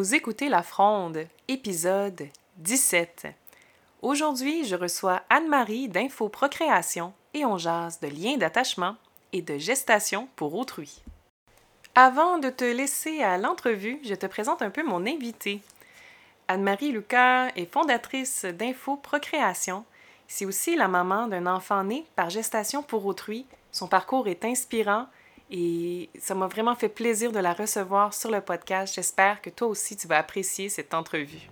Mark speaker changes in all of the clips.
Speaker 1: Vous écoutez La Fronde, épisode 17. Aujourd'hui, je reçois Anne-Marie d'Info Procréation et on jase de liens d'attachement et de gestation pour autrui. Avant de te laisser à l'entrevue, je te présente un peu mon invité. Anne-Marie Lucas est fondatrice d'Info Procréation. C'est aussi la maman d'un enfant né par gestation pour autrui. Son parcours est inspirant et ça m'a vraiment fait plaisir de la recevoir sur le podcast. J'espère que toi aussi tu vas apprécier cette entrevue.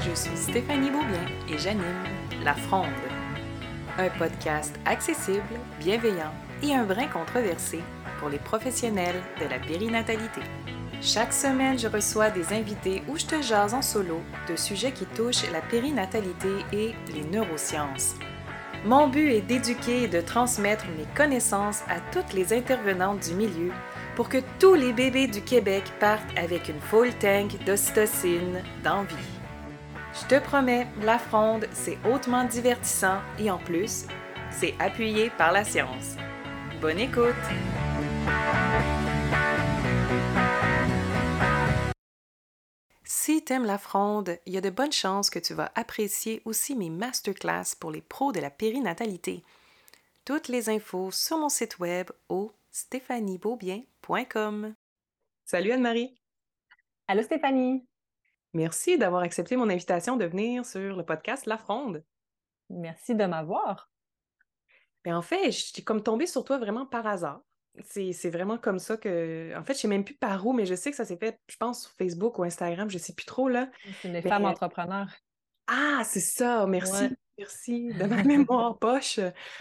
Speaker 1: Je suis Stéphanie Beaubien et j'anime La Fronde, un podcast accessible, bienveillant et un brin controversé pour les professionnels de la périnatalité. Chaque semaine, je reçois des invités où je te jase en solo de sujets qui touchent la périnatalité et les neurosciences. Mon but est d'éduquer et de transmettre mes connaissances à toutes les intervenantes du milieu pour que tous les bébés du Québec partent avec une full tank d'ocytocine d'envie. Je te promets, la fronde, c'est hautement divertissant et en plus, c'est appuyé par la science. Bonne écoute! Si t'aimes la fronde, il y a de bonnes chances que tu vas apprécier aussi mes masterclass pour les pros de la périnatalité. Toutes les infos sur mon site web au stéphaniebeaubien.com. Salut Anne-Marie!
Speaker 2: Allô Stéphanie!
Speaker 1: Merci d'avoir accepté mon invitation de venir sur le podcast La Fronde.
Speaker 2: Merci de m'avoir.
Speaker 1: Mais en fait, je suis comme tombée sur toi vraiment par hasard. C'est vraiment comme ça que. En fait, je sais même plus par où, mais je sais que ça s'est fait, je pense, sur Facebook ou Instagram, je sais plus trop, là.
Speaker 2: C'est les femmes entrepreneurs.
Speaker 1: Ah, c'est ça, merci. Merci de ma mémoire poche.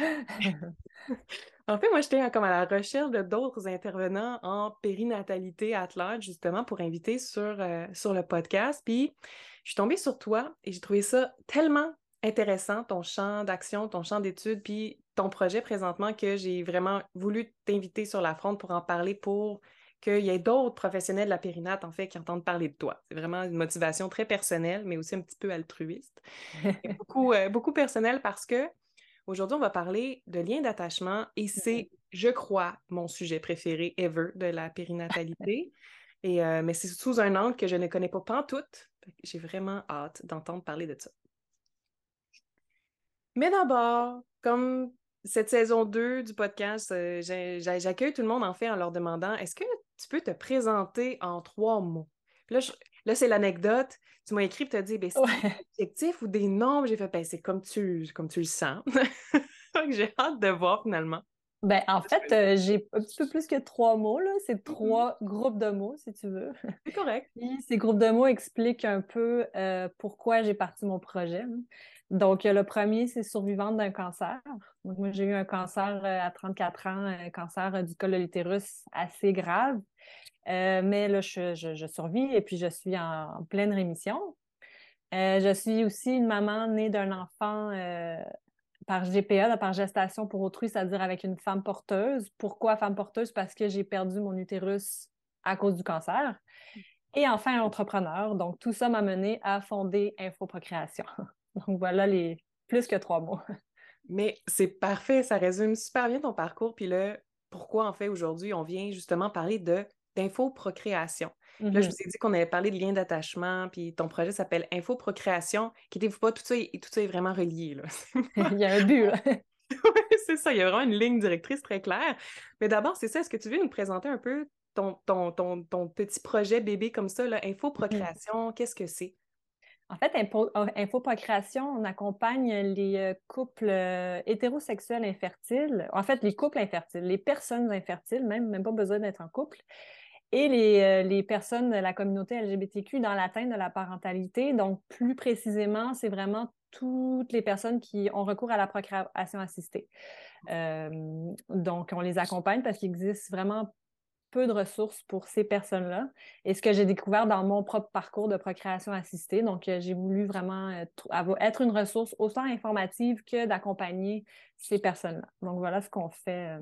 Speaker 1: en fait, moi, j'étais comme à la recherche de d'autres intervenants en périnatalité à justement, pour inviter sur, euh, sur le podcast. Puis, je suis tombée sur toi et j'ai trouvé ça tellement intéressant, ton champ d'action, ton champ d'études, puis ton projet présentement que j'ai vraiment voulu t'inviter sur la fronde pour en parler pour qu'il y ait d'autres professionnels de la périnate, en fait, qui entendent parler de toi. C'est vraiment une motivation très personnelle, mais aussi un petit peu altruiste. beaucoup, euh, beaucoup personnelle parce que aujourd'hui, on va parler de liens d'attachement et c'est, je crois, mon sujet préféré ever de la périnatalité. Et, euh, mais c'est sous un angle que je ne connais pas pantoute. J'ai vraiment hâte d'entendre parler de ça. Mais d'abord, comme cette saison 2 du podcast, euh, j'accueille tout le monde en fait en leur demandant est-ce que tu peux te présenter en trois mots? là, là c'est l'anecdote. Tu m'as écrit et tu as dit ben, c'est des adjectifs ou des noms. J'ai fait ben, c'est comme tu, comme tu le sens. J'ai hâte de voir finalement.
Speaker 2: Ben, en fait, euh, j'ai un petit peu plus que trois mots. Là. C'est mm-hmm. trois groupes de mots, si tu veux.
Speaker 1: C'est correct.
Speaker 2: ces groupes de mots expliquent un peu euh, pourquoi j'ai parti mon projet. Hein. Donc, le premier, c'est survivante d'un cancer. moi, j'ai eu un cancer euh, à 34 ans, un cancer du col de l'utérus assez grave. Euh, mais là, je, survis et puis je suis en, pleine rémission. Je suis aussi une maman née d'un enfant par GPA, par gestation pour autrui, c'est-à-dire avec une femme porteuse. Pourquoi femme porteuse? Parce que j'ai perdu mon utérus à cause du cancer. Et enfin, entrepreneur. Donc, tout ça m'a mené à fonder Infoprocréation. Donc voilà les plus que trois mots.
Speaker 1: Mais c'est parfait, ça résume super bien ton parcours. Puis là, pourquoi en fait aujourd'hui on vient justement parler de d'infoprocréation. Là, je mm-hmm. vous ai dit qu'on avait parlé de lien d'attachement, puis ton projet s'appelle Infoprocréation. Quittez-vous pas, tout ça, est, tout ça est vraiment relié. Là.
Speaker 2: il y a un but, là.
Speaker 1: oui, c'est ça, il y a vraiment une ligne directrice très claire. Mais d'abord, c'est ça, est-ce que tu veux nous présenter un peu ton, ton, ton, ton petit projet bébé comme ça, là, Infoprocréation, qu'est-ce que c'est?
Speaker 2: En fait, Infoprocréation, on accompagne les euh, couples euh, hétérosexuels infertiles, en fait, les couples infertiles, les personnes infertiles, même, même pas besoin d'être en couple, et les, euh, les, personnes de la communauté LGBTQ dans l'atteinte de la parentalité. Donc, plus précisément, c'est vraiment toutes les personnes qui ont recours à la procréation assistée. donc, on les accompagne parce qu'il existe vraiment peu de ressources pour ces personnes-là. Et ce que j'ai découvert dans mon propre parcours de procréation assistée, donc euh, j'ai voulu vraiment être une ressource autant informative que d'accompagner ces personnes-là. Donc voilà ce qu'on fait. Euh.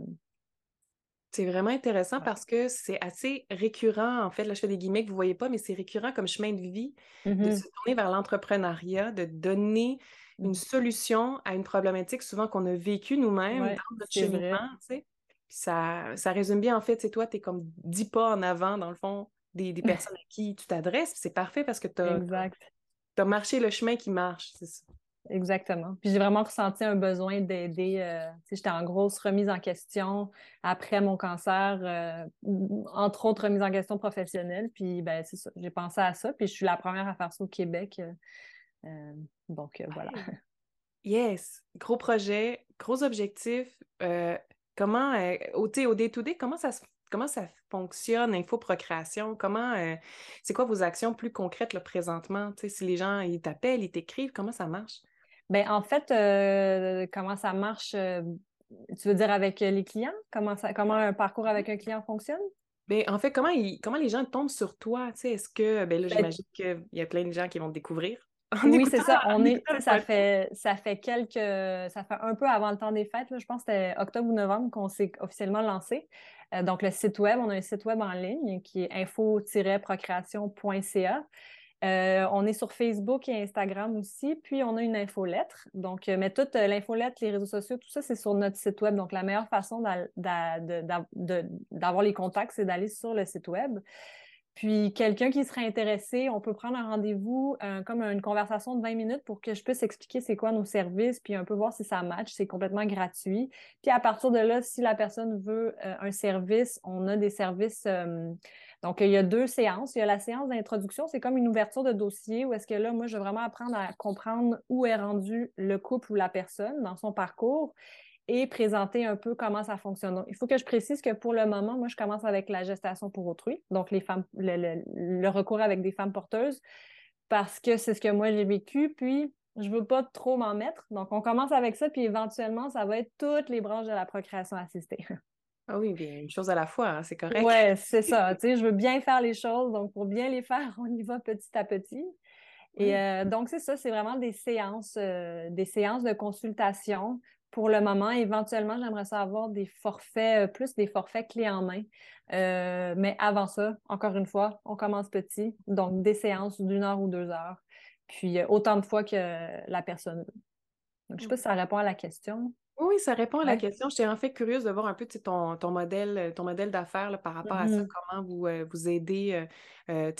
Speaker 1: C'est vraiment intéressant parce que c'est assez récurrent. En fait, là, je fais des guillemets que vous ne voyez pas, mais c'est récurrent comme chemin de vie de
Speaker 2: Mm-hmm.
Speaker 1: se tourner vers l'entrepreneuriat, de donner une
Speaker 2: Mm.
Speaker 1: solution à une problématique souvent qu'on a vécue nous-mêmes
Speaker 2: Ouais,
Speaker 1: dans notre cheminement, tu sais. Puis ça, ça résume bien, en fait, c'est toi, tu es comme dix pas en avant, dans le fond, des, des personnes à qui tu t'adresses. C'est parfait parce que tu as,
Speaker 2: Exact.
Speaker 1: marché le chemin qui marche, c'est ça.
Speaker 2: Exactement. Puis j'ai vraiment ressenti un besoin d'aider. euh, j'étais en grosse remise en question après mon cancer, euh, entre autres remise en question professionnelle. Puis ben c'est ça. J'ai pensé à ça. Puis je suis la première à faire ça au Québec. euh, euh, donc voilà.
Speaker 1: Yes, gros projet, gros objectif. Comment, au, au day-to-day, comment ça, comment ça fonctionne, infoprocréation? Comment, c'est quoi vos actions plus concrètes là, présentement? Si les gens, ils t'appellent, ils t'écrivent, comment ça marche?
Speaker 2: Ben en fait, euh, comment ça marche? euh, tu veux dire avec euh, les clients? Comment ça, comment un parcours avec un client fonctionne?
Speaker 1: Ben, en fait, comment, comment les gens tombent sur toi? Est-ce que, ben là,
Speaker 2: Ben-
Speaker 1: j'imagine qu'il y a plein de gens qui vont te découvrir.
Speaker 2: Oui, c'est ça. On est, ça fait, ça fait quelques, ça fait un peu avant le temps des fêtes. là. Je pense que c'était octobre ou novembre qu'on s'est officiellement lancé. Euh, donc, le site web, on a un site web en ligne qui est info-procréation.ca. Euh, on est sur Facebook et Instagram aussi, puis on a une infolettre. Donc, euh, mais toute euh, l'infolettre, les réseaux sociaux, tout ça, c'est sur notre site web. Donc, la meilleure façon d'avoir les contacts, c'est d'aller sur le site web. Puis, quelqu'un qui serait intéressé, on peut prendre un rendez-vous, comme une conversation de 20 minutes pour que je puisse expliquer c'est quoi nos services, puis un peu voir si ça match. C'est complètement gratuit. Puis, à partir de là, si la personne veut un service, on a des services. Donc, il y a deux séances. Il y a la séance d'introduction, c'est comme une ouverture de dossier où est-ce que là, moi, je veux vraiment apprendre à comprendre où est rendu le couple ou la personne dans son parcours et présenter un peu comment ça fonctionne. Il faut que je précise que pour le moment, moi, je commence avec la gestation pour autrui, donc les femmes, le recours avec des femmes porteuses, parce que c'est ce que moi j'ai vécu, puis je veux pas trop m'en mettre. Donc, on commence avec ça, puis éventuellement, ça va être toutes les branches de la procréation assistée.
Speaker 1: Ah oui, bien, une chose à la fois, hein, c'est correct.
Speaker 2: Ouais, c'est ça. Tu sais, je veux bien faire les choses, donc pour bien les faire, on y va petit à petit. Et
Speaker 1: Oui.
Speaker 2: euh, donc, c'est ça, c'est vraiment des séances, euh, des séances de consultation. Pour le moment, éventuellement, j'aimerais ça avoir des forfaits, euh, plus des forfaits clés en main. Euh, mais avant ça, encore une fois, on commence petit, donc des séances d'une heure ou deux heures, puis autant de fois que la personne veut. Donc, je ne sais pas si ça répond à la question.
Speaker 1: Oui, ça répond à la
Speaker 2: Ouais.
Speaker 1: question. J'étais en fait curieuse de voir un peu tu sais, ton, ton modèle, euh, ton modèle d'affaires là, par rapport à ça,
Speaker 2: Mhm.
Speaker 1: comment vous, euh, vous aidez euh, euh,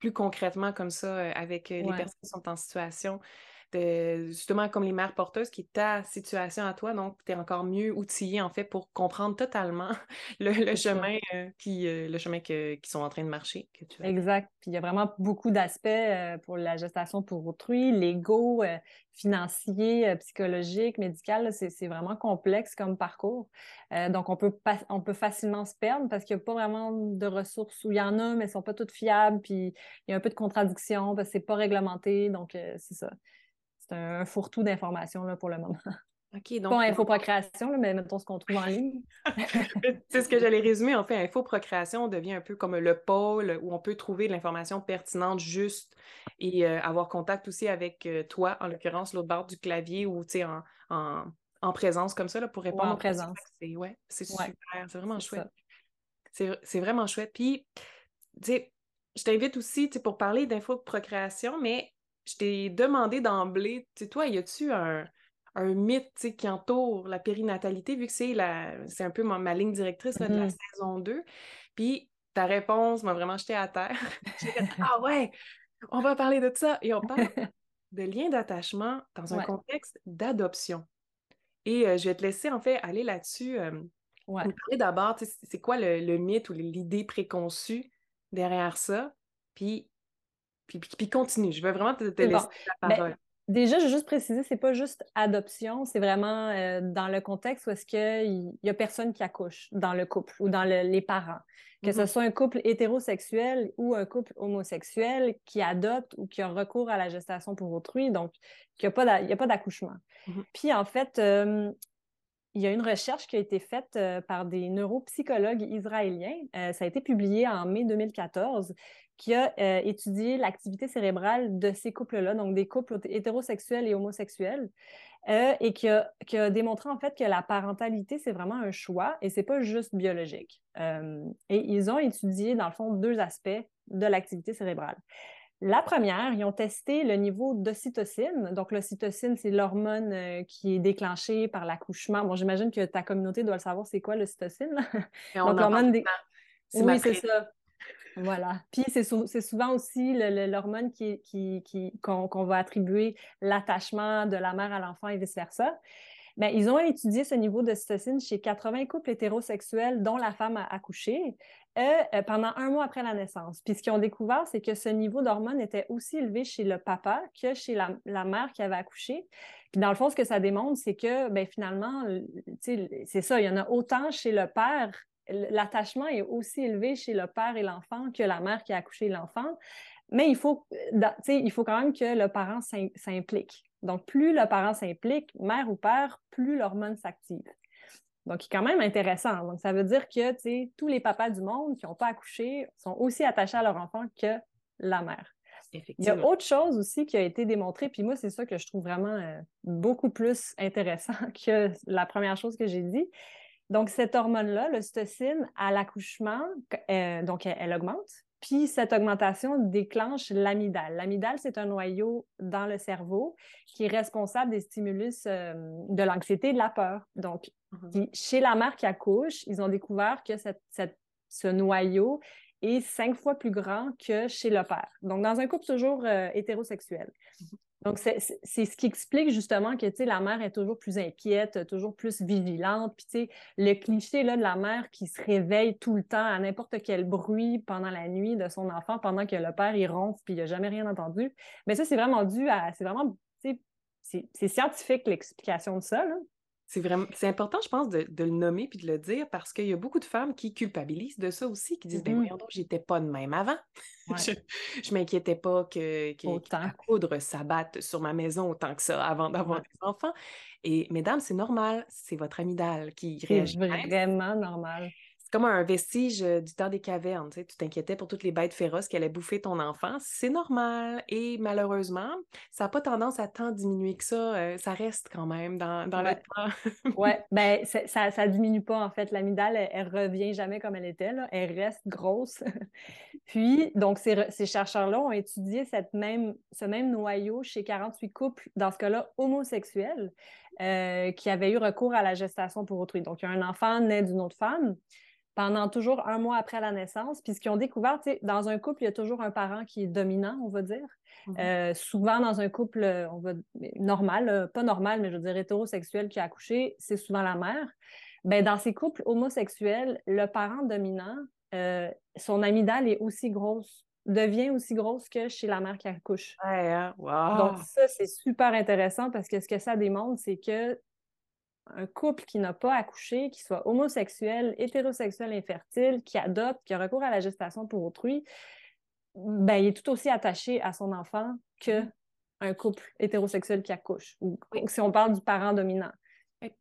Speaker 1: plus concrètement comme ça avec les personnes qui sont en situation de justement comme les mères porteuses, qui est ta situation à toi, donc tu es encore mieux outillé en fait pour comprendre totalement le, le
Speaker 2: C'est ça.
Speaker 1: chemin euh, qui euh, le chemin que, qui sont en train de marcher. Que tu vas-
Speaker 2: Exact. Puis il y a vraiment beaucoup d'aspects euh, pour la gestation pour autrui, légaux, euh, financiers, euh, psychologiques, médicaux. là, C'est c'est vraiment complexe comme parcours. Euh, donc, on peut, pas- on peut facilement se perdre parce qu'il n'y a pas vraiment de ressources où il y en a, mais elles ne sont pas toutes fiables. Puis il y a un peu de contradiction parce que ce n'est pas réglementé. Donc, euh, c'est ça. C'est un, fourre-tout d'informations pour le moment.
Speaker 1: OK, donc
Speaker 2: Pas infoprocréation, là, mais mettons ce qu'on trouve en ligne.
Speaker 1: C'est ce que j'allais résumer. En fait, Infoprocréation devient un peu comme le pôle où on peut trouver de l'information pertinente, juste, et euh, avoir contact aussi avec euh, toi, en l'occurrence, l'autre bord du clavier, ou en, en, en présence comme ça, là, pour répondre
Speaker 2: en présence.
Speaker 1: C'est ouais, super, c'est vraiment chouette. C'est c'est vraiment chouette. Puis, tu sais, je t'invite aussi, pour parler d'infoprocréation, mais je t'ai demandé d'emblée, tu sais, toi, y a-tu un, un mythe, qui entoure la périnatalité, vu que c'est la, c'est un peu ma, ma ligne directrice là, de la
Speaker 2: Mhm.
Speaker 1: saison 2. Puis, ta réponse m'a vraiment jeté à terre. J'ai fait, ah ouais, on va parler de ça. Et on parle de lien d'attachement dans un
Speaker 2: Ouais.
Speaker 1: contexte d'adoption. Et euh, je vais te laisser, en fait, aller là-dessus. euh,
Speaker 2: Ouais.
Speaker 1: parler d'abord, tu sais, c'est quoi le, le mythe ou l'idée préconçue derrière ça, puis, puis, puis, puis continue. Je veux vraiment te, te
Speaker 2: C'est bon.
Speaker 1: laisser la
Speaker 2: Ben,
Speaker 1: parole.
Speaker 2: Déjà, je veux juste préciser, c'est pas juste adoption, c'est vraiment euh, dans le contexte où est-ce qu'il y a personne qui accouche dans le couple ou dans le- les parents. Que ce
Speaker 1: Mhm.
Speaker 2: soit un couple hétérosexuel ou un couple homosexuel qui adopte ou qui a recours à la gestation pour autrui, donc il n'y a pas d'accouchement.
Speaker 1: Mhm.
Speaker 2: Puis en fait, euh, il y a une recherche qui a été faite euh, par des neuropsychologues israéliens. Euh, ça a été publié en mai 2014 qui a euh, étudié l'activité cérébrale de ces couples-là, donc des couples hétérosexuels et homosexuels, et qui a, qui a, démontré en fait que la parentalité, c'est vraiment un choix et c'est pas juste biologique. et ils ont étudié, dans le fond, deux aspects de l'activité cérébrale. La première, ils ont testé le niveau d'ocytocine. Donc, l'ocytocine, c'est l'hormone euh, qui est déclenchée par l'accouchement. Bon, j'imagine que ta communauté doit le savoir, c'est quoi l'ocytocine?
Speaker 1: Donc, l'hormone des...
Speaker 2: Oui, c'est ça. Voilà. Puis c'est, souvent aussi l'hormone qu'on qui, qui, va attribuer l'attachement de la mère à l'enfant et vice-versa. Bien, ils ont étudié ce niveau de cytocine chez 80 couples hétérosexuels dont la femme a accouché. Euh, pendant un mois après la naissance. Puis ce qu'ils ont découvert, c'est que ce niveau d'hormones était aussi élevé chez le papa que chez la, mère qui avait accouché. Puis dans le fond, ce que ça démontre, c'est que ben, finalement, c'est ça, il y en a autant chez le père l'attachement est aussi élevé chez le père et l'enfant que la mère qui a accouché l'enfant. Mais il faut, il faut quand même que le parent s'implique. Donc, plus le parent s'implique, mère ou père, plus l'hormone s'active. Donc, c'est quand même intéressant. Donc, ça veut dire que tous les papas du monde qui n'ont pas accouché sont aussi attachés à leur enfant que la mère. Il y a autre chose aussi qui a été démontrée, puis moi, c'est ça que je trouve vraiment euh, beaucoup plus intéressant que la première chose que j'ai dit. Donc, cette hormone-là, l'ocytocine, à l'accouchement, euh, donc elle, augmente, puis cette augmentation déclenche l'amygdale. L'amygdale, c'est un noyau dans le cerveau qui est responsable des stimulus euh, de l'anxiété et de la peur. Donc, mhm. chez la mère qui accouche, ils ont découvert que ce noyau est cinq fois plus grand que chez le père. Donc, dans un couple toujours euh, hétérosexuel. Mhm. Donc, c'est ce qui explique justement que, la mère est toujours plus inquiète, toujours plus vigilante. Puis, le cliché de la mère qui se réveille tout le temps à n'importe quel bruit pendant la nuit de son enfant pendant que le père, il ronfle puis il n'a jamais rien entendu. Mais ça, c'est vraiment dû à... C'est vraiment... C'est scientifique l'explication de ça. Là.
Speaker 1: C'est vraiment, c'est important, je pense, de, le nommer puis de le dire parce qu'il y a beaucoup de femmes qui culpabilisent de ça aussi, qui disent, ben mm-hmm. voyons donc, j'étais pas de même avant. je, je m'inquiétais pas que, que, la poudre s'abatte sur ma maison autant que ça avant d'avoir des enfants. Et mesdames, c'est normal, c'est votre amygdale qui réagit.
Speaker 2: C'est vraiment normal
Speaker 1: comme un vestige du temps des cavernes. Tu t'inquiétais pour toutes les bêtes féroces qui allaient bouffer ton enfant. C'est normal. Et malheureusement, ça n'a pas tendance à tant diminuer que ça. ça reste quand même dans, dans le temps.
Speaker 2: oui, ben, ça ne diminue pas en fait. L'amygdale, elle, ne revient jamais comme elle était. Là. Elle reste grosse. Puis, donc, ces, ces chercheurs-là ont étudié cette même, ce même noyau chez 48 couples, dans ce cas-là, homosexuels, qui avaient eu recours à la gestation pour autrui. Donc, il y a un enfant né d'une autre femme pendant toujours un mois après la naissance. Puis ce qu'ils ont découvert, dans un couple, il y a toujours un parent qui est dominant, on va dire. Mhm. Euh, souvent, dans un couple on va, normal, pas normal, mais je veux dire hétérosexuel qui a accouché, c'est souvent la mère. Ben, dans ces couples homosexuels, le parent dominant, euh, son amygdale est aussi grosse, devient aussi grosse que chez la mère qui accouche.
Speaker 1: Hein?
Speaker 2: Donc ça, c'est super intéressant parce que ce que ça démontre, c'est que un couple qui n'a pas accouché, qui soit homosexuel, hétérosexuel, infertile, qui adopte, qui a recours à la gestation pour autrui, ben, il est tout aussi attaché à son enfant que mm-hmm. un couple hétérosexuel qui accouche, ou si on parle du parent dominant.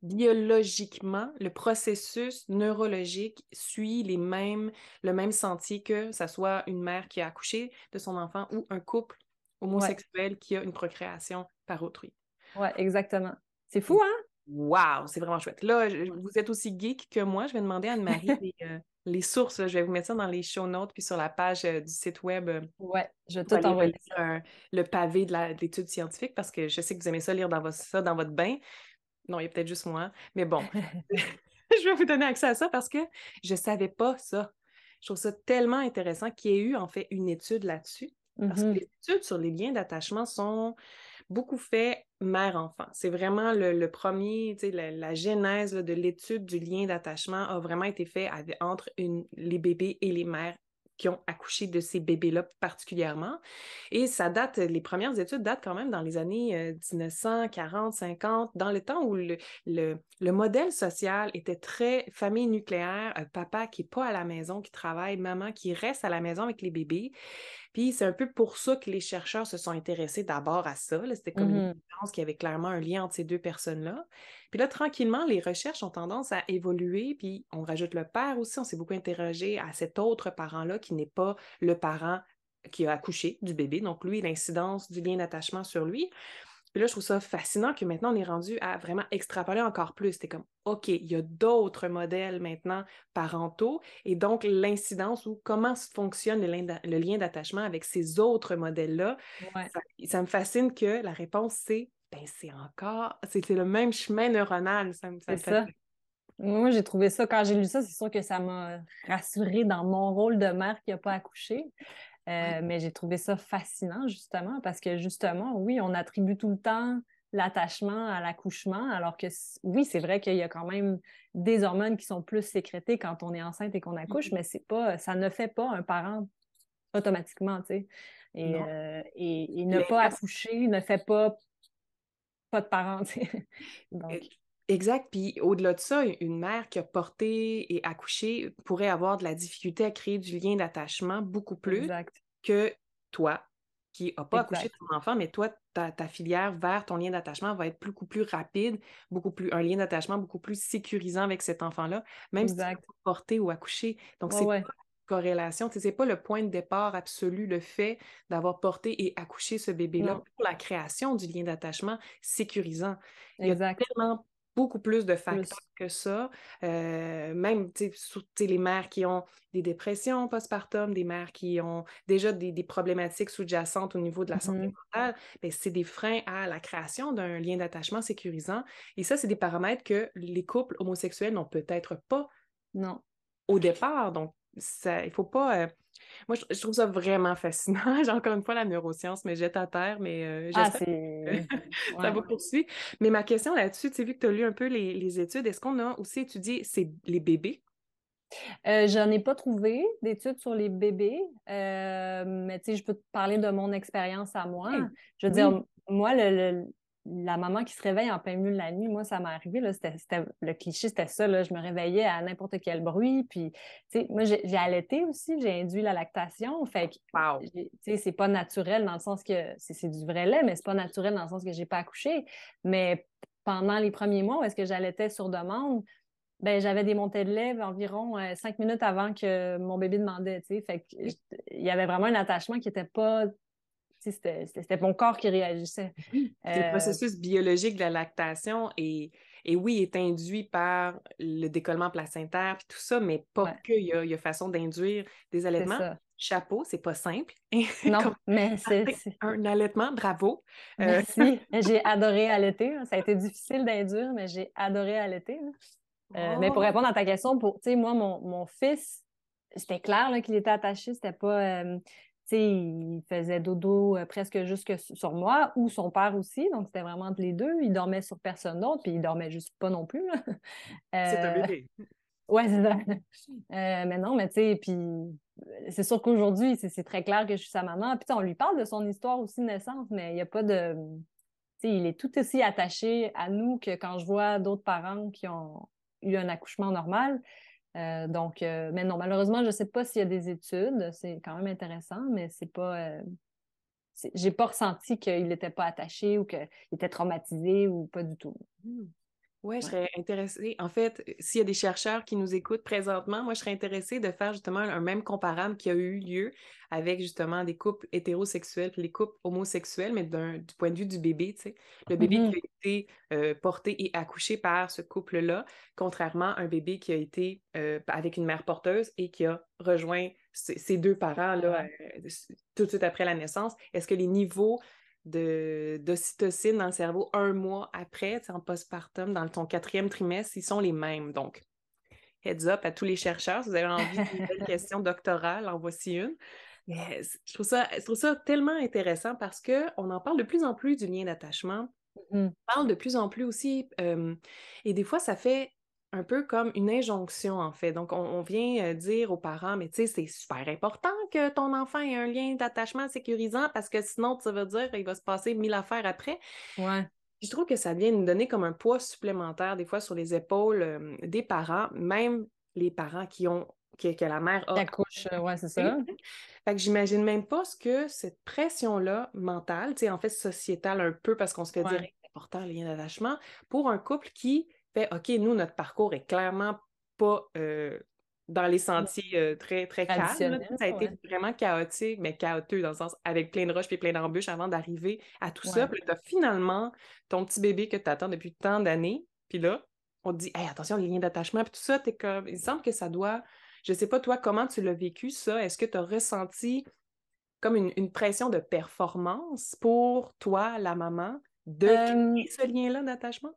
Speaker 1: Biologiquement, le processus neurologique suit les mêmes, le même sentier que ce soit une mère qui a accouché de son enfant ou un couple homosexuel qui a une procréation par autrui.
Speaker 2: Oui, exactement. C'est fou, hein?
Speaker 1: Wow, c'est vraiment chouette. Là, vous êtes aussi geek que moi. Je vais demander à Anne-Marie les, euh, sources. Je vais vous mettre ça dans les show notes puis sur la page euh, du site web. Euh,
Speaker 2: ouais, je vais tout envoyer.
Speaker 1: le pavé de l'étude scientifique parce que je sais que vous aimez ça lire dans ça dans votre bain. Non, il y a peut-être juste moi. Mais bon, je vais vous donner accès à ça parce que je ne savais pas ça. Je trouve ça tellement intéressant qu'il y ait eu en fait une étude là-dessus. Parce que mm-hmm. les études sur les liens d'attachement sont beaucoup fait mère-enfant. C'est vraiment le, premier, la, genèse de l'étude du lien d'attachement a vraiment été fait entre les bébés et les mères qui ont accouché de ces bébés-là particulièrement. Et ça date, les premières études datent quand même dans les années 1940, euh, 50, dans le temps où le, le, modèle social était très famille nucléaire, papa qui n'est pas à la maison, qui travaille, maman qui reste à la maison avec les bébés. Puis c'est un peu pour ça que les chercheurs se sont intéressés d'abord à ça. C'était comme une mmh qu'il y avait clairement un lien entre ces deux personnes-là. Puis là, tranquillement, les recherches ont tendance à évoluer, puis on rajoute le père aussi. On s'est beaucoup interrogé à cet autre parent-là qui n'est pas le parent qui a accouché du bébé. Donc, lui, l'incidence du lien d'attachement sur lui. Puis là, je trouve ça fascinant que maintenant, on est rendu à vraiment extrapoler encore plus. C'était comme, OK, il y a d'autres modèles maintenant parentaux et donc l'incidence ou comment fonctionne le lien d'attachement avec ces autres modèles-là. Ça, me fascine que la réponse, c'est, ben, c'est encore, c'est le même chemin neuronal. Ça,
Speaker 2: ça ça. Moi, j'ai trouvé ça, quand j'ai lu ça, c'est sûr que ça m'a rassurée dans mon rôle de mère qui n'a pas accouché. Euh, mais j'ai trouvé ça fascinant, justement, parce que, justement, oui, on attribue tout le temps l'attachement à l'accouchement, alors que oui, c'est vrai qu'il y a quand même des hormones qui sont plus sécrétées quand on est enceinte et qu'on accouche, mm-hmm. mais c'est pas, ça ne fait pas un parent automatiquement, tu sais. Et, euh, et, ne pas accoucher ne fait pas pas de parent, tu sais.
Speaker 1: Exact. Puis au-delà de ça, une mère qui a porté et accouché pourrait avoir de la difficulté à créer du lien d'attachement beaucoup plus que toi, qui n'a pas accouché de ton enfant, mais toi, ta, filière vers ton lien d'attachement va être beaucoup plus rapide, beaucoup plus un lien d'attachement beaucoup plus sécurisant avec cet enfant-là, même si tu porté ou accouché. Donc, c'est pas une corrélation. Ce n'est pas le point de départ absolu, le fait d'avoir porté et accouché ce bébé-là pour la création du lien d'attachement sécurisant. Il y a tellement beaucoup plus de facteurs que ça. Euh, même les mères qui ont des dépressions postpartum, des mères qui ont déjà des, problématiques sous-jacentes au niveau de la santé mmh mentale, ben, c'est des freins à la création d'un lien d'attachement sécurisant. Et ça, c'est des paramètres que les couples homosexuels n'ont peut-être pas
Speaker 2: non.
Speaker 1: au départ. Donc, ça, il ne faut pas. Euh, moi, je, trouve ça vraiment fascinant. J'ai encore une fois la neuroscience, mais jette à terre, mais euh, ah, ça va poursuivre. Mais ma question là-dessus, tu as vu que tu as lu un peu les, études, est-ce qu'on a aussi étudié les bébés?
Speaker 2: Euh, J'en ai pas trouvé d'études sur les bébés, euh, mais tu sais, je peux te parler de mon expérience à moi. Je veux dire, moi, le, la maman qui se réveille en plein milieu de la nuit, moi, ça m'est arrivé, là, c'était, le cliché, c'était ça, là, je me réveillais à n'importe quel bruit, puis, tu sais, moi, j'ai, allaité aussi, j'ai induit la lactation, fait que, tu sais, c'est pas naturel dans le sens que, c'est, du vrai lait, mais c'est pas naturel dans le sens que j'ai pas accouché, mais pendant les premiers mois où est-ce que j'allaitais sur demande, ben j'avais des montées de lait environ euh, cinq minutes avant que mon bébé demandait, tu sais, fait qu'il y avait vraiment un attachement qui était pas c'était mon corps qui réagissait.
Speaker 1: Le euh, processus biologique de la lactation est, et oui, est induit par le décollement placentaire et tout ça, mais pas que. Il y, a, façon d'induire des allaitements. Chapeau, c'est pas simple.
Speaker 2: Non, mais c'est
Speaker 1: un allaitement, bravo.
Speaker 2: Euh, Merci. j'ai adoré allaiter. Ça a été difficile d'induire, mais j'ai adoré allaiter. Euh, mais pour oh! répondre à ta question, pour, moi, mon, mon fils, c'était clair qu'il était attaché. C'était pas il faisait dodo euh, presque juste sur moi ou son père aussi. Donc, c'était vraiment entre les deux. Il dormait sur personne d'autre, puis il dormait juste pas non plus.
Speaker 1: c'est un euh, bébé.
Speaker 2: Ouais, c'est ça. Euh, mais non, mais tu sais, puis c'est sûr qu'aujourd'hui, c'est très clair que je suis sa maman. Puis on lui parle de son histoire aussi de naissance, mais il n'y a pas de. Tu sais, il est tout aussi attaché à nous que quand je vois d'autres parents qui ont eu un accouchement normal. Euh, donc, euh, mais non, malheureusement, je ne sais pas s'il y a des études. C'est quand même intéressant, mais c'est pas. Euh, j'ai pas ressenti qu'il n'était pas attaché ou qu'il était traumatisé ou pas du tout.
Speaker 1: Mmh. Oui, je serais intéressée. En fait, s'il y a des chercheurs qui nous écoutent présentement, moi, je serais intéressée de faire justement un même comparable qui a eu lieu avec justement des couples hétérosexuels puis les couples homosexuels, mais du point de vue du bébé, tu sais. Le bébé qui a été euh, porté et accouché par ce couple-là, contrairement à un bébé qui a été euh, avec une mère porteuse et qui a rejoint ses deux parents là, euh, tout de suite après la naissance. Est-ce que les niveaux d'ocytocine dans le cerveau un mois après, en postpartum, dans ton quatrième trimestre, ils sont les mêmes. Donc, heads up à tous les chercheurs, si vous avez envie d'une belle question doctorale, en voici une. je trouve ça, je trouve ça tellement intéressant parce qu'on en parle de plus en plus du lien d'attachement. Mmh. On parle de plus en plus aussi, euh, et des fois, ça fait un peu comme une injonction, en fait. Donc, on, vient euh, dire aux parents, mais tu sais, c'est super important que ton enfant ait un lien d'attachement sécurisant parce que sinon, ça veut dire qu'il va se passer mille affaires après.
Speaker 2: Ouais.
Speaker 1: Je trouve que ça vient nous donner comme un poids supplémentaire, des fois, sur les épaules euh, des parents, même les parents qui ont que, que la mère a.
Speaker 2: Accouche, ouais, c'est ça.
Speaker 1: Fait que j'imagine même pas ce que cette pression-là mentale, tu sais, en fait, sociétale un peu, parce qu'on se fait dire c'est important le lien d'attachement, pour un couple qui fait OK, nous, notre parcours est clairement pas dans les sentiers très, très calmes. Ça a été vraiment chaotique, mais chaotique dans le sens avec plein de roches et plein d'embûches avant d'arriver à tout ça. Puis tu as finalement ton petit bébé que tu attends depuis tant d'années. Puis là, on te dit hey, attention, les liens d'attachement, puis tout ça, es comme. Il semble que ça doit. Je sais pas, toi, comment tu l'as vécu, ça? Est-ce que tu as ressenti comme une, pression de performance pour toi, la maman, de créer ce lien-là d'attachement?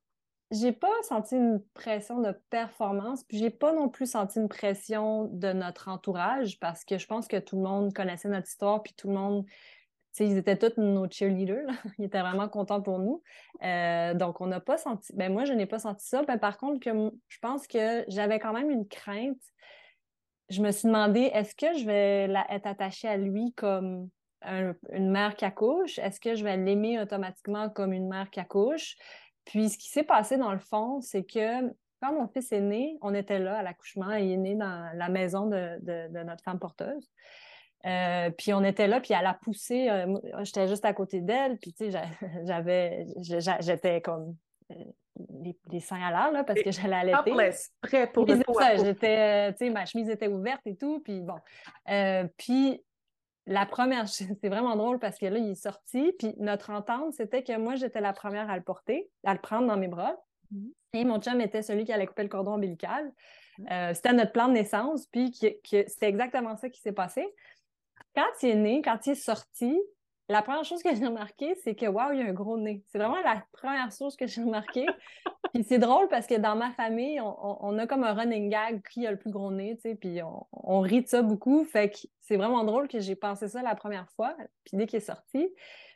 Speaker 2: J'ai pas senti une pression de performance, puis j'ai pas non plus senti une pression de notre entourage parce que je pense que tout le monde connaissait notre histoire, puis tout le monde, ils étaient tous nos cheerleaders, ils étaient vraiment contents pour nous. Euh, donc, on n'a pas senti, ben moi, je n'ai pas senti ça. Ben, par contre, je pense que j'avais quand même une crainte. Je me suis demandé, est-ce que je vais être attachée à lui comme une mère qui accouche? Est-ce que je vais l'aimer automatiquement comme une mère qui accouche? Puis ce qui s'est passé dans le fond, c'est que quand mon fils est né, on était là à l'accouchement, il est né dans la maison de, notre femme porteuse. Euh, puis on était là, puis elle a poussé, euh, j'étais juste à côté d'elle, puis tu sais, j'avais, j'étais comme euh, les, seins à l'air, là, parce que j'allais allaiter.
Speaker 1: prêt pour le
Speaker 2: ça, j'étais, tu sais, ma chemise était ouverte et tout, puis bon. puis la première, c'est vraiment drôle parce que là, il est sorti, puis notre entente, c'était que moi, j'étais la première à le porter, à le prendre dans mes bras. Mm-hmm. Et mon chum était celui qui allait couper le cordon ombilical. Euh, c'était notre plan de naissance, puis que, c'était exactement ça qui s'est passé. Quand il est né, quand il est sorti, la première chose que j'ai remarqué, c'est que waouh, il y a un gros nez. C'est vraiment la première chose que j'ai remarqué. puis c'est drôle parce que dans ma famille, on, a comme un running gag qui a le plus gros nez, tu sais, puis on, rit de ça beaucoup. Fait que c'est vraiment drôle que j'ai pensé ça la première fois, puis dès qu'il est sorti.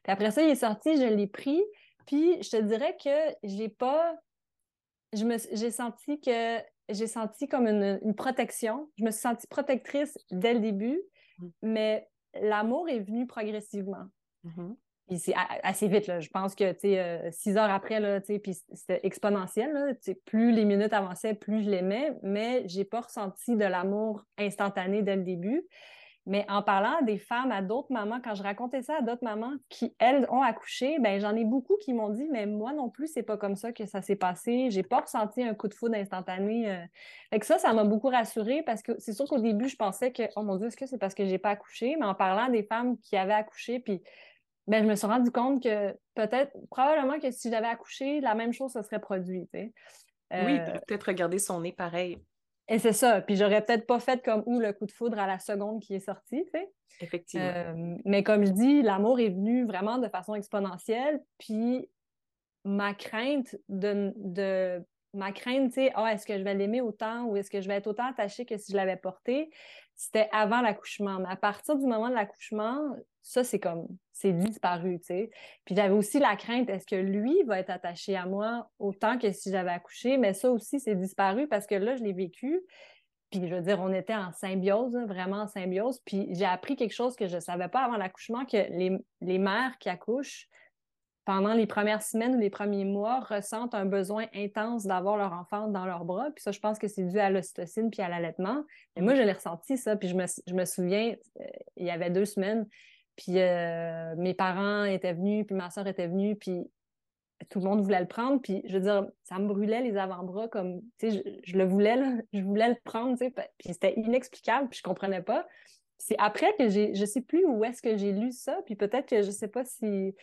Speaker 2: Puis après ça, il est sorti, je l'ai pris. Puis je te dirais que j'ai pas. Je me j'ai senti que j'ai senti comme une, une, protection. Je me suis sentie protectrice dès le début, mmh. mais l'amour est venu progressivement. Mm-hmm. Puis c'est assez vite, là. Je pense que, tu sais, euh, six heures après, là, tu sais, puis c'était exponentiel, là. Plus les minutes avançaient, plus je l'aimais, mais j'ai pas ressenti de l'amour instantané dès le début. Mais en parlant des femmes à d'autres mamans, quand je racontais ça à d'autres mamans qui, elles, ont accouché, ben j'en ai beaucoup qui m'ont dit, mais moi non plus, c'est pas comme ça que ça s'est passé. J'ai pas ressenti un coup de foudre instantané. Euh. Fait que ça, ça m'a beaucoup rassurée parce que c'est sûr qu'au début, je pensais que, oh mon Dieu, est-ce que c'est parce que j'ai pas accouché? Mais en parlant des femmes qui avaient accouché, puis ben, je me suis rendu compte que peut-être, probablement que si j'avais accouché, la même chose se serait produite.
Speaker 1: Oui, euh, peut-être regarder son nez pareil.
Speaker 2: Et c'est ça. Puis j'aurais peut-être pas fait comme où le coup de foudre à la seconde qui est sorti, tu sais.
Speaker 1: Effectivement.
Speaker 2: Euh, mais comme je dis, l'amour est venu vraiment de façon exponentielle. Puis ma crainte de, de ma crainte, tu sais, ah, est-ce que je vais l'aimer autant ou est-ce que je vais être autant attachée que si je l'avais porté, c'était avant l'accouchement. Mais à partir du moment de l'accouchement, ça, c'est comme, c'est disparu, tu sais. Puis j'avais aussi la crainte, est-ce que lui va être attaché à moi autant que si j'avais accouché? Mais ça aussi, c'est disparu parce que là, je l'ai vécu. Puis je veux dire, on était en symbiose, vraiment en symbiose. Puis j'ai appris quelque chose que je ne savais pas avant l'accouchement, que les, les mères qui accouchent, pendant les premières semaines ou les premiers mois, ressentent un besoin intense d'avoir leur enfant dans leurs bras. Puis ça, je pense que c'est dû à l'ocytocine puis à l'allaitement. Mais moi, je l'ai ressenti, ça. Puis je me, je me souviens, euh, il y avait deux semaines, puis euh, mes parents étaient venus, puis ma soeur était venue, puis tout le monde voulait le prendre. Puis je veux dire, ça me brûlait les avant-bras comme, tu sais, je, le voulais, là, je voulais le prendre, tu sais. Puis c'était inexplicable, puis je comprenais pas. C'est après que j'ai, je sais plus où est-ce que j'ai lu ça, puis peut-être que je sais pas si,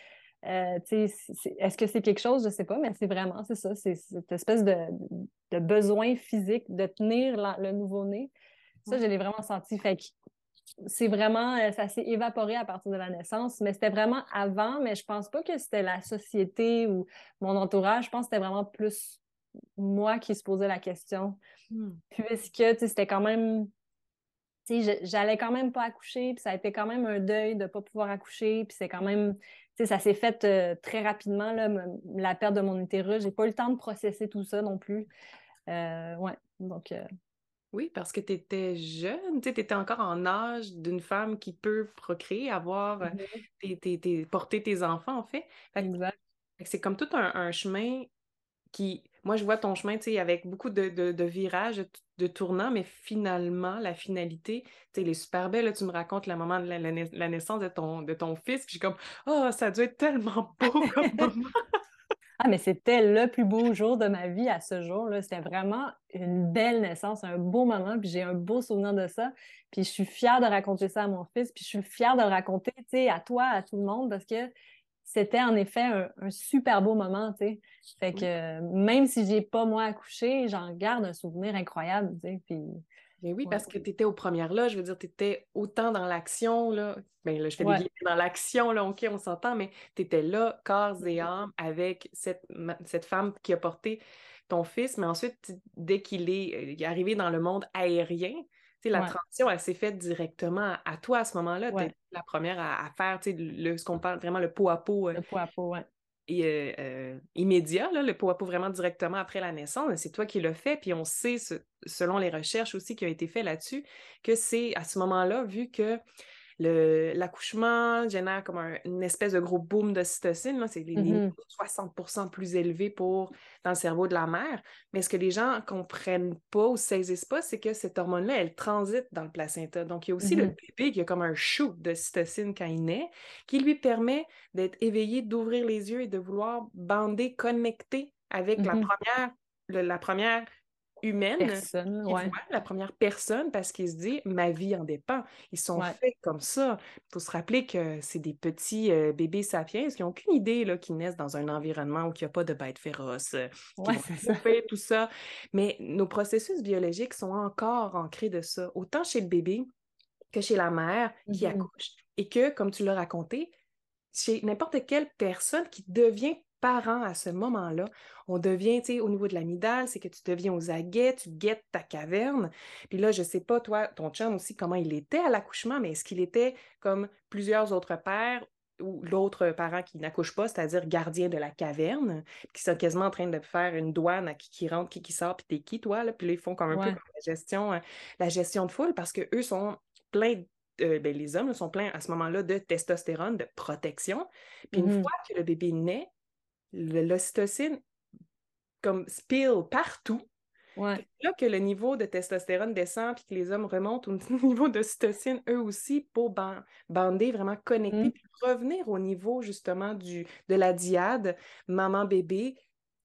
Speaker 2: euh, tu sais, est-ce que c'est quelque chose, je sais pas, mais c'est vraiment, c'est ça, c'est cette espèce de, de, besoin physique de tenir le nouveau-né. Ça, je l'ai vraiment senti. Fait c'est vraiment, euh, ça s'est évaporé à partir de la naissance, mais c'était vraiment avant, mais je pense pas que c'était la société ou mon entourage, je pense que c'était vraiment plus moi qui se posais la question. Hmm. Puisque, c'était quand même, tu sais, j'allais quand même pas accoucher, puis ça a été quand même un deuil de pas pouvoir accoucher, puis c'est quand même, tu sais, ça s'est fait euh, très rapidement, là, la perte de mon utérus. J'ai pas eu le temps de processer tout ça non plus. Euh, ouais, donc...
Speaker 1: Oui, parce que tu étais jeune, tu étais encore en âge d'une femme qui peut procréer, avoir, euh, mmh porter tes enfants, en fait. C'est comme tout un, chemin qui, moi, je vois ton chemin, tu sais, avec beaucoup de, virages, de, tournants, mais finalement, la finalité, tu sais, elle est super belle. tu me racontes le moment de la, naissance de ton, de ton fils, puis je suis comme, oh, ça doit être tellement beau comme moment.
Speaker 2: Ah, mais c'était le plus beau jour de ma vie à ce jour-là. C'était vraiment une belle naissance, un beau moment, puis j'ai un beau souvenir de ça. Puis je suis fière de raconter ça à mon fils, puis je suis fière de le raconter, tu sais, à toi, à tout le monde, parce que c'était en effet un, super beau moment, tu sais. Fait que même si j'ai pas moi accouché, j'en garde un souvenir incroyable, tu sais. Puis
Speaker 1: mais oui, parce que tu étais aux premières là, je veux dire, tu étais autant dans l'action, là. Bien, là, je fais des dans l'action, là, OK, on s'entend, mais tu étais là, corps et âme, avec cette, cette femme qui a porté ton fils. Mais ensuite, dès qu'il est, est, arrivé dans le monde aérien, la transition, elle s'est faite directement à, toi à ce moment-là. Tu es la première à, faire le, ce qu'on parle vraiment le pot à pot.
Speaker 2: Euh, le pot à pot, oui
Speaker 1: et, euh, euh, immédiat, là, le pot vraiment directement après la naissance, c'est toi qui le fais, puis on sait, selon les recherches aussi qui ont été faites là-dessus, que c'est à ce moment-là, vu que l'accouchement génère comme une espèce de gros boom d'ocytocine. C'est les, 60% mmh plus élevés pour, dans le cerveau de la mère. Mais ce que les gens ne comprennent pas ou saisissent pas, c'est que cette hormone-là, elle transite dans le placenta. Donc, il y a aussi le mmh bébé qui a comme un shoot d'ocytocine quand il naît, qui lui permet d'être éveillé, d'ouvrir les yeux et de vouloir bander, connecter avec la mmh première la première humaine,
Speaker 2: personne,
Speaker 1: la première personne, parce qu'il se dit ma vie en dépend. Ils sont faits comme ça. Il faut se rappeler que c'est des petits euh, bébés sapiens qui n'ont aucune idée là, qu'ils naissent dans un environnement où il n'y a pas de bêtes féroces, euh, qui tout ça. Mais nos processus biologiques sont encore ancrés de ça, autant chez le bébé que chez la mère qui mmh accouche. Et que, comme tu l'as raconté, chez n'importe quelle personne qui devient parent à ce moment-là. On devient, tu sais, au niveau de l'amidale, c'est que tu deviens aux aguets, tu guettes ta caverne. Puis là, je sais pas, toi, ton chum aussi, comment il était à l'accouchement, mais est-ce qu'il était comme plusieurs autres pères ou l'autre parent qui n'accouche pas, c'est-à-dire gardien de la caverne, qui sont quasiment en train de faire une douane à qui qui rentre, qui qui sort, puis t'es qui, toi, là? Puis là, ils font comme un peu la gestion, euh, la gestion de foule parce qu'eux sont pleins euh, ben, les hommes sont pleins à ce moment-là de testostérone, de protection. Puis une mmh fois que le bébé naît, l'ocytocine comme spill partout. Là que le niveau de testostérone descend puis que les hommes remontent au niveau d'ocytocine eux aussi pour bander, vraiment connecter, mmh. puis revenir au niveau justement du, de la diade maman-bébé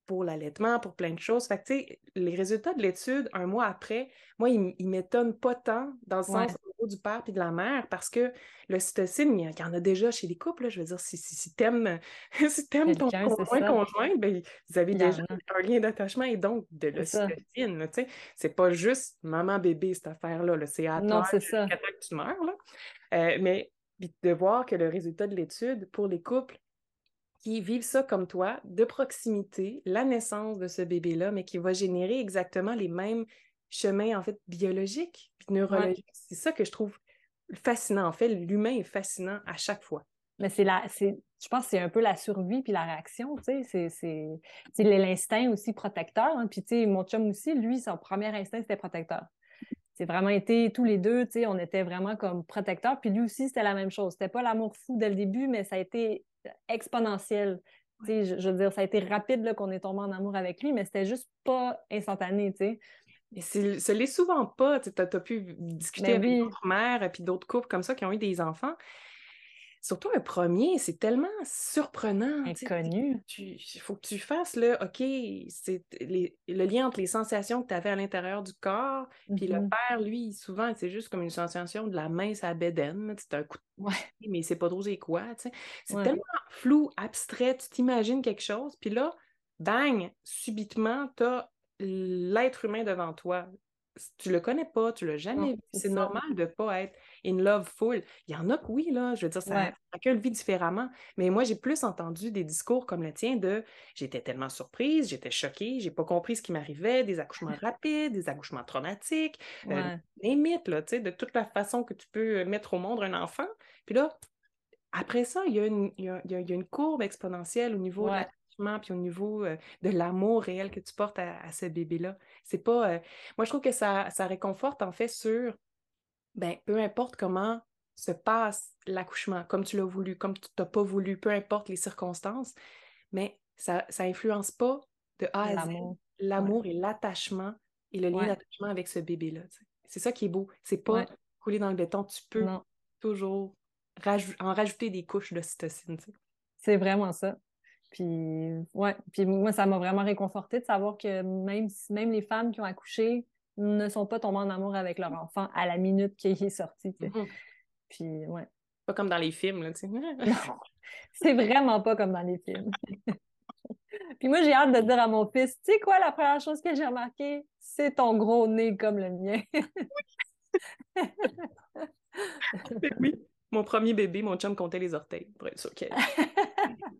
Speaker 1: pour l'allaitement, pour plein de choses. Fait que, tu sais, les résultats de l'étude, un mois après, moi, ils, ne m'étonnent pas tant dans le sens du père puis de la mère parce que l'ocytocine, il y en a déjà chez les couples. Je veux dire, si, si, si t'aimes si ton conjoint, conjoint, ben, vous avez déjà un lien d'attachement et donc de l'ocytocine. Tu sais, c'est pas juste maman-bébé, cette affaire-là. c'est à
Speaker 2: ça.
Speaker 1: que tu meurs. Là. Euh, mais de voir que le résultat de l'étude pour les couples qui vivent ça comme toi, de proximité, la naissance de ce bébé-là, mais qui va générer exactement les mêmes chemins, en fait, biologiques, neurologiques. C'est ça que je trouve fascinant. En fait, l'humain est fascinant à chaque fois.
Speaker 2: Mais c'est la, c'est, je pense que c'est un peu la survie puis la réaction, tu sais, c'est, c'est, l'instinct aussi protecteur. Hein. Puis, tu sais, mon chum aussi, lui, son premier instinct, c'était protecteur. C'est vraiment été tous les deux, tu sais, on était vraiment comme protecteurs. Puis lui aussi, c'était la même chose. C'était pas l'amour fou dès le début, mais ça a été exponentiel. Je, je, veux dire, ça a été rapide qu'on est tombé en amour avec lui, mais c'était juste pas instantané, tu sais.
Speaker 1: Mais ce l'est souvent pas. Tu as, pu discuter ben avec d'autres mères et d'autres couples comme ça qui ont eu des enfants surtout un premier, c'est tellement surprenant.
Speaker 2: Inconnu.
Speaker 1: Il faut que tu fasses le OK, c'est le lien entre les sensations que tu avais à l'intérieur du corps, puis le mm-hmm. père, lui, souvent, c'est juste comme une sensation de la main à bédaine. C'est un coup de ouais. mais c'est pas trop c'est quoi. C'est tellement flou, abstrait, tu t'imagines quelque chose, puis là, bang, subitement, tu as l'être humain devant toi tu le connais pas, tu l'as jamais vu. C'est normal de pas être in love full. Il y en a que oui, là, je veux dire, ça, chacun le vit différemment. Mais moi, j'ai plus entendu des discours comme le tien de j'étais tellement surprise, j'étais choquée, j'ai pas compris ce qui m'arrivait, des accouchements rapides, des accouchements traumatiques, euh, les mythes, là, tu sais, de toute la façon que tu peux mettre au monde un enfant. Puis là, après ça, il y a une, il y a, une courbe exponentielle au niveau de la puis au niveau euh, de l'amour réel que tu portes à, ce bébé-là. C'est pas. Euh, moi, je trouve que ça, ça réconforte en fait sur ben, peu importe comment se passe l'accouchement, comme tu l'as voulu, comme tu n'as pas voulu, peu importe les circonstances, mais ça n'influence pas de A à Z l'amour et l'attachement et le lien d'attachement avec ce bébé-là. C'est ça qui est beau. C'est pas couler dans le béton. Tu peux toujours en rajouter des couches d'ocytocine.
Speaker 2: C'est vraiment ça. Puis, ouais. Puis moi, ça m'a vraiment réconforté de savoir que même, même les femmes qui ont accouché ne sont pas tombées en amour avec leur enfant à la minute qu'il est sorti. Mm-hmm. Puis, ouais.
Speaker 1: Pas comme dans les films, là, tu sais.
Speaker 2: non, c'est vraiment pas comme dans les films. Puis moi, j'ai hâte de dire à mon fils, tu sais quoi, la première chose que j'ai remarqué, c'est ton gros nez comme le mien.
Speaker 1: oui. Mon premier bébé, mon chum comptait les orteils, pour être sûr qu'elle.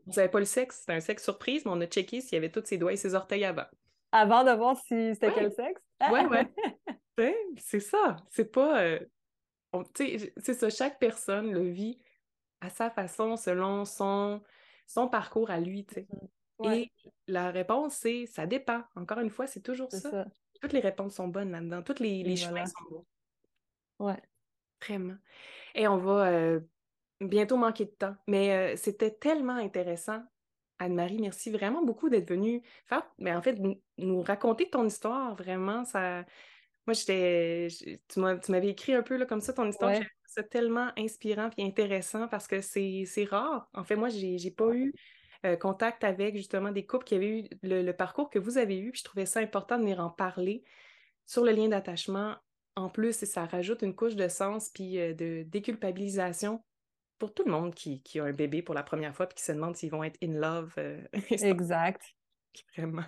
Speaker 1: Vous savez pas le sexe, c'était un sexe surprise, mais on a checké s'il y avait tous ses doigts et ses orteils avant.
Speaker 2: Avant de voir si c'était quel sexe?
Speaker 1: ouais, ouais. c'est ça. C'est pas. Euh, c'est ça, chaque personne le vit à sa façon, selon son, son parcours à lui, tu sais. Mm-hmm. Et la réponse, c'est ça dépend. Encore une fois, c'est toujours ça. Toutes les réponses sont bonnes là-dedans. Toutes les, les chemins sont bons.
Speaker 2: Ouais.
Speaker 1: Vraiment. Et on va euh, bientôt manquer de temps. Mais euh, c'était tellement intéressant. Anne-Marie, merci vraiment beaucoup d'être venue faire, mais en fait, nous raconter ton histoire. Vraiment, ça. Moi, j'étais. Tu m'avais écrit un peu là, comme ça ton histoire. C'est tellement inspirant et intéressant parce que c'est rare. En fait, moi, j'ai pas eu euh, contact avec justement des couples qui avaient eu le, parcours que vous avez eu. Puis je trouvais ça important de venir en parler sur le lien d'attachement en plus, ça rajoute une couche de sens puis euh, de déculpabilisation pour tout le monde qui, a un bébé pour la première fois puis qui se demande s'ils vont être in love. Euh,
Speaker 2: exact.
Speaker 1: Vraiment.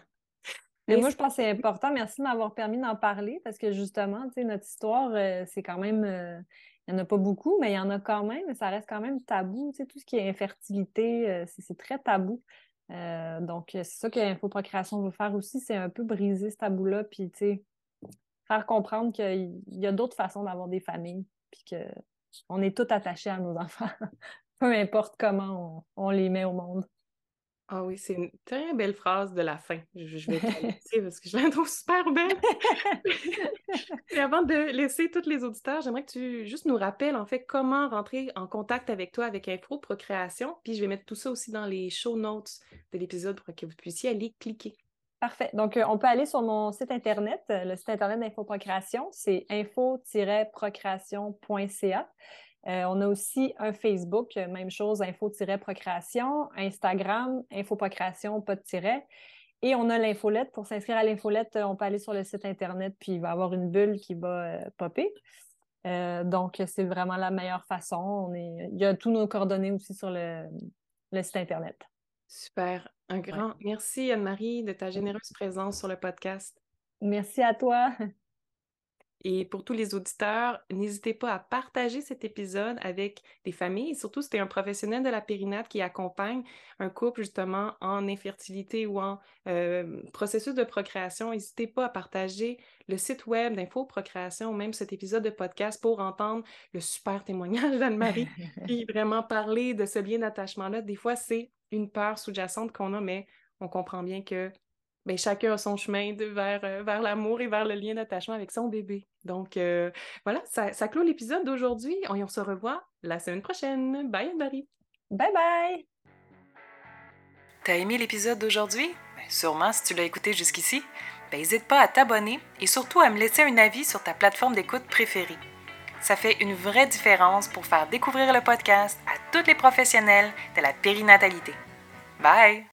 Speaker 2: Mais moi, je pense que c'est important. Merci de m'avoir permis d'en parler parce que justement, tu sais, notre histoire, euh, c'est quand même. il n'y en a pas beaucoup, mais il y en a quand même. Ça reste quand même tabou. Tu sais, tout ce qui est infertilité, c'est très tabou. donc, c'est ça que l'Infoprocréation veut faire aussi, c'est un peu briser ce tabou-là. Puis, tu sais, faire comprendre qu'il y a d'autres façons d'avoir des familles, puis qu'on est tous attachés à nos enfants, peu importe comment on, les met au monde.
Speaker 1: Ah oui, c'est une très belle phrase de la fin. Je, vais te parce que je la trouve super belle. Et avant de laisser tous les auditeurs, j'aimerais que tu juste nous rappelles en fait comment rentrer en contact avec toi avec Info Procréation. Puis je vais mettre tout ça aussi dans les show notes de l'épisode pour que vous puissiez aller cliquer.
Speaker 2: Parfait. Donc, euh, on peut aller sur mon site Internet, euh, le site Internet d'InfoProcréation, c'est info-procréation.ca. Euh, on a aussi un Facebook, même chose, info-procréation, Instagram, info-procréation, pas de tiret. Et on a l'infolette. Pour s'inscrire à l'infolette, on peut aller sur le site Internet, puis il va y avoir une bulle qui va popper. donc, c'est vraiment la meilleure façon. Il y a tous nos coordonnées aussi sur le site Internet.
Speaker 1: Super. Un grand merci, Anne-Marie, de ta généreuse présence sur le podcast.
Speaker 2: Merci à toi.
Speaker 1: Et pour tous les auditeurs, n'hésitez pas à partager cet épisode avec des familles, surtout si tu es un professionnel de la périnate qui accompagne un couple justement en infertilité ou en euh, processus de procréation. N'hésitez pas à partager le site web d'Info Procréation ou même cet épisode de podcast pour entendre le super témoignage d'Anne-Marie et vraiment parler de ce lien d'attachement-là. Des fois, c'est une peur sous-jacente qu'on a, mais on comprend bien que ben, chacun a son chemin de, vers, euh, vers l'amour et vers le lien d'attachement avec son bébé. Donc euh, voilà, ça, ça clôt l'épisode d'aujourd'hui. On, on se revoit la semaine prochaine. Bye Anne-Marie.
Speaker 2: Bye bye.
Speaker 1: T'as aimé l'épisode d'aujourd'hui? Ben, sûrement si tu l'as écouté jusqu'ici. Ben, n'hésite pas à t'abonner et surtout à me laisser un avis sur ta plateforme d'écoute préférée. Ça fait une vraie différence pour faire découvrir le podcast à tous les professionnels de la périnatalité. Bye!